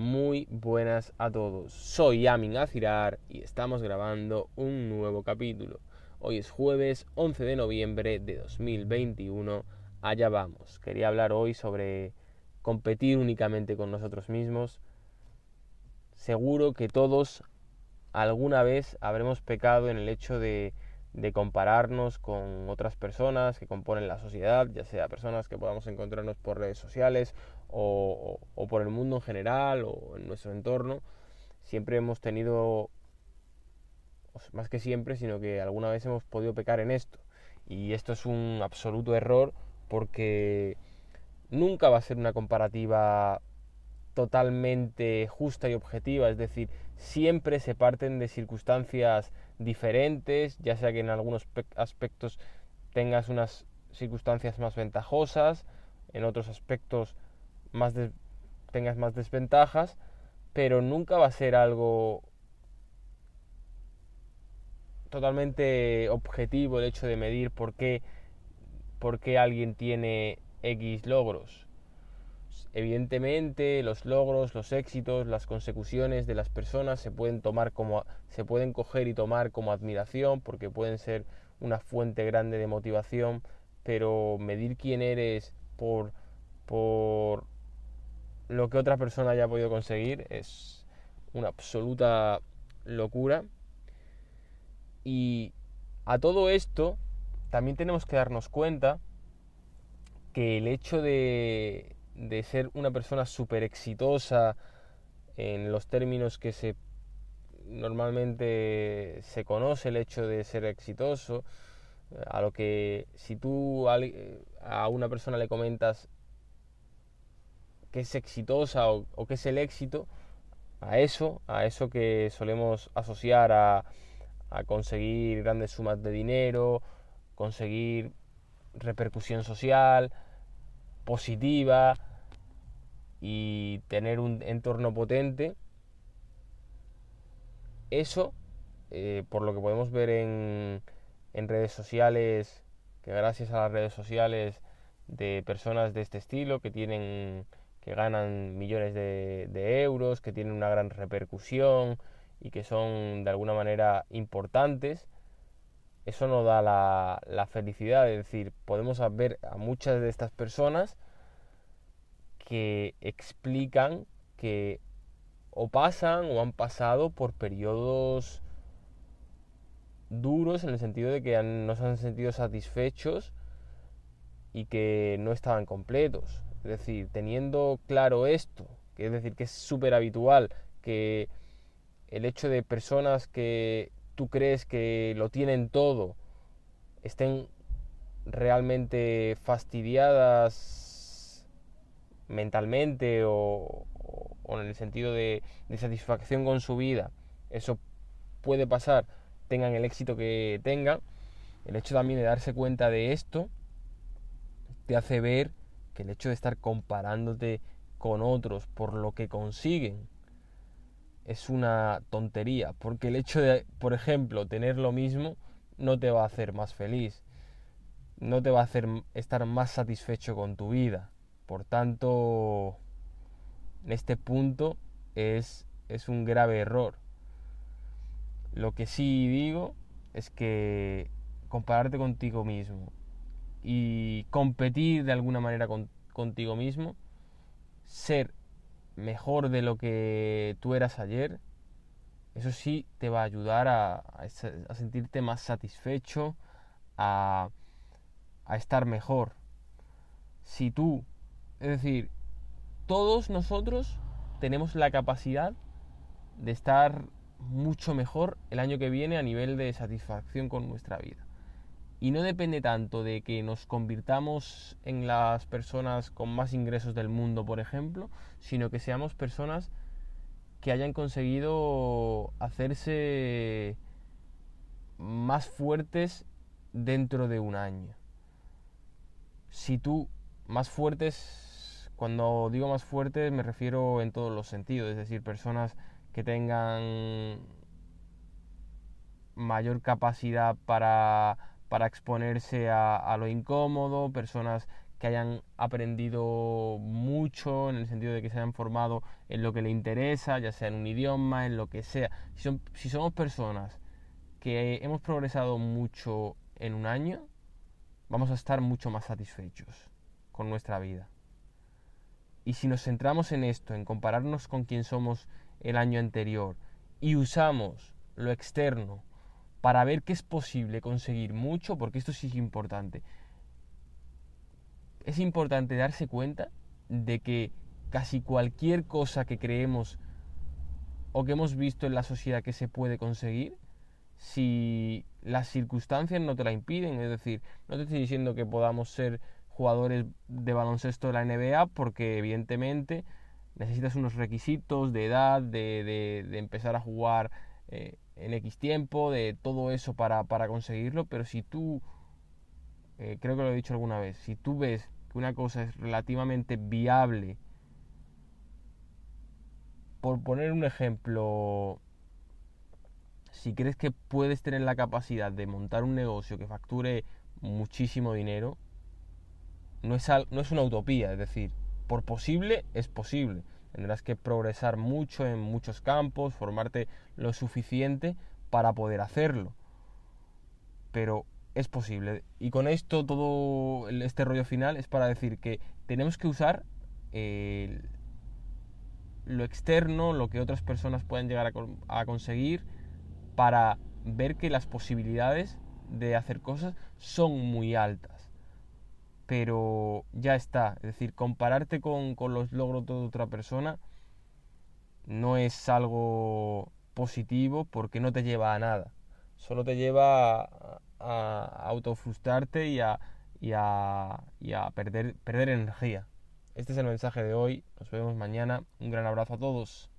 Muy buenas a todos. Soy Amin Azirar y estamos grabando un nuevo capítulo. Hoy es jueves 11 de noviembre de 2021. Allá vamos. Quería hablar hoy sobre competir únicamente con nosotros mismos. Seguro que todos alguna vez habremos pecado en el hecho de, de compararnos con otras personas que componen la sociedad, ya sea personas que podamos encontrarnos por redes sociales o, por el mundo en general o en nuestro entorno. Siempre hemos tenido, más que siempre, sino que alguna vez hemos podido pecar en esto. Y esto es un absoluto error porque nunca va a ser una comparativa totalmente justa y objetiva, es decir, siempre se parten de circunstancias diferentes, ya sea que en algunos aspectos tengas unas circunstancias más ventajosas, en otros aspectos más tengas más desventajas, pero nunca va a ser algo totalmente objetivo el hecho de medir por qué, por qué alguien tiene X logros. Evidentemente, los logros, los éxitos, las consecuciones de las personas se pueden tomar como se pueden coger y tomar como admiración porque pueden ser una fuente grande de motivación, pero medir quién eres por por lo que otra persona haya podido conseguir es una absoluta locura. Y a todo esto también tenemos que darnos cuenta que el hecho de de ser una persona súper exitosa en los términos que se normalmente se conoce el hecho de ser exitoso, a lo que si tú a una persona le comentas que es exitosa o, o que es el éxito, a eso, a eso que solemos asociar a, a conseguir grandes sumas de dinero, conseguir repercusión social positiva, y tener un entorno potente, eso, eh, por lo que podemos ver en, en redes sociales, que gracias a las redes sociales de personas de este estilo que tienen que ganan millones de, de, euros, que tienen una gran repercusión y que son de alguna manera importantes, eso no da la, la felicidad. Es decir, podemos ver a muchas de estas personas que explican que o pasan o han pasado por periodos duros en el sentido de que no se han sentido satisfechos y que no estaban completos. Es decir, teniendo claro esto, que es decir, que es súper habitual que el hecho de personas que tú crees que lo tienen todo estén realmente fastidiadas mentalmente o, en el sentido de, satisfacción con su vida, eso puede pasar, tengan el éxito que tengan, el hecho también de darse cuenta de esto te hace ver que el hecho de estar comparándote con otros por lo que consiguen es una tontería, porque el hecho de, por ejemplo, tener lo mismo no te va a hacer más feliz, no te va a hacer estar más satisfecho con tu vida. Por tanto, en este punto es, es un grave error. Lo que sí digo es que compararte contigo mismo y competir de alguna manera contigo mismo, ser mejor de lo que tú eras ayer, eso sí te va a ayudar a, a sentirte más satisfecho, a, a estar mejor. Si tú es decir, todos nosotros tenemos la capacidad de estar mucho mejor el año que viene a nivel de satisfacción con nuestra vida. Y no depende tanto de que nos convirtamos en las personas con más ingresos del mundo, por ejemplo, sino que seamos personas que hayan conseguido hacerse más fuertes dentro de un año. Si tú más fuertes cuando digo más fuerte me refiero en todos los sentidos, es decir, personas que tengan mayor capacidad para, para exponerse a, lo incómodo, personas que hayan aprendido mucho en el sentido de que se hayan formado en lo que le interesa, ya sea en un idioma, en lo que sea. Si, si somos personas que hemos progresado mucho en un año, vamos a estar mucho más satisfechos con nuestra vida. Y si nos centramos en esto, en compararnos con quien somos el año anterior, y usamos lo externo para ver que es posible conseguir mucho, porque esto sí es importante, es importante darse cuenta de que casi cualquier cosa que creemos o que hemos visto en la sociedad que se puede conseguir, si las circunstancias no te la impiden, es decir, no te estoy diciendo que podamos ser jugadores de baloncesto de la NBA porque evidentemente necesitas unos requisitos de edad, de, empezar a jugar eh, en X tiempo, de todo eso para, conseguirlo, pero si tú, eh, creo que lo he dicho alguna vez, si tú ves que una cosa es relativamente viable, por poner un ejemplo, si crees que puedes tener la capacidad de montar un negocio que facture muchísimo dinero, no es, no es una utopía, es decir, por posible es posible. Tendrás que progresar mucho en muchos campos, formarte lo suficiente para poder hacerlo. Pero es posible. Y con esto, todo este rollo final es para decir que tenemos que usar lo externo, lo que otras personas pueden llegar a, conseguir, para ver que las posibilidades de hacer cosas son muy altas. Pero ya está, es decir, compararte con, con los logros de otra persona no es algo positivo porque no te lleva a nada. Solo te lleva a, a autofrustrarte y a, y a, y a perder, perder energía. Este es el mensaje de hoy. Nos vemos mañana. Un gran abrazo a todos.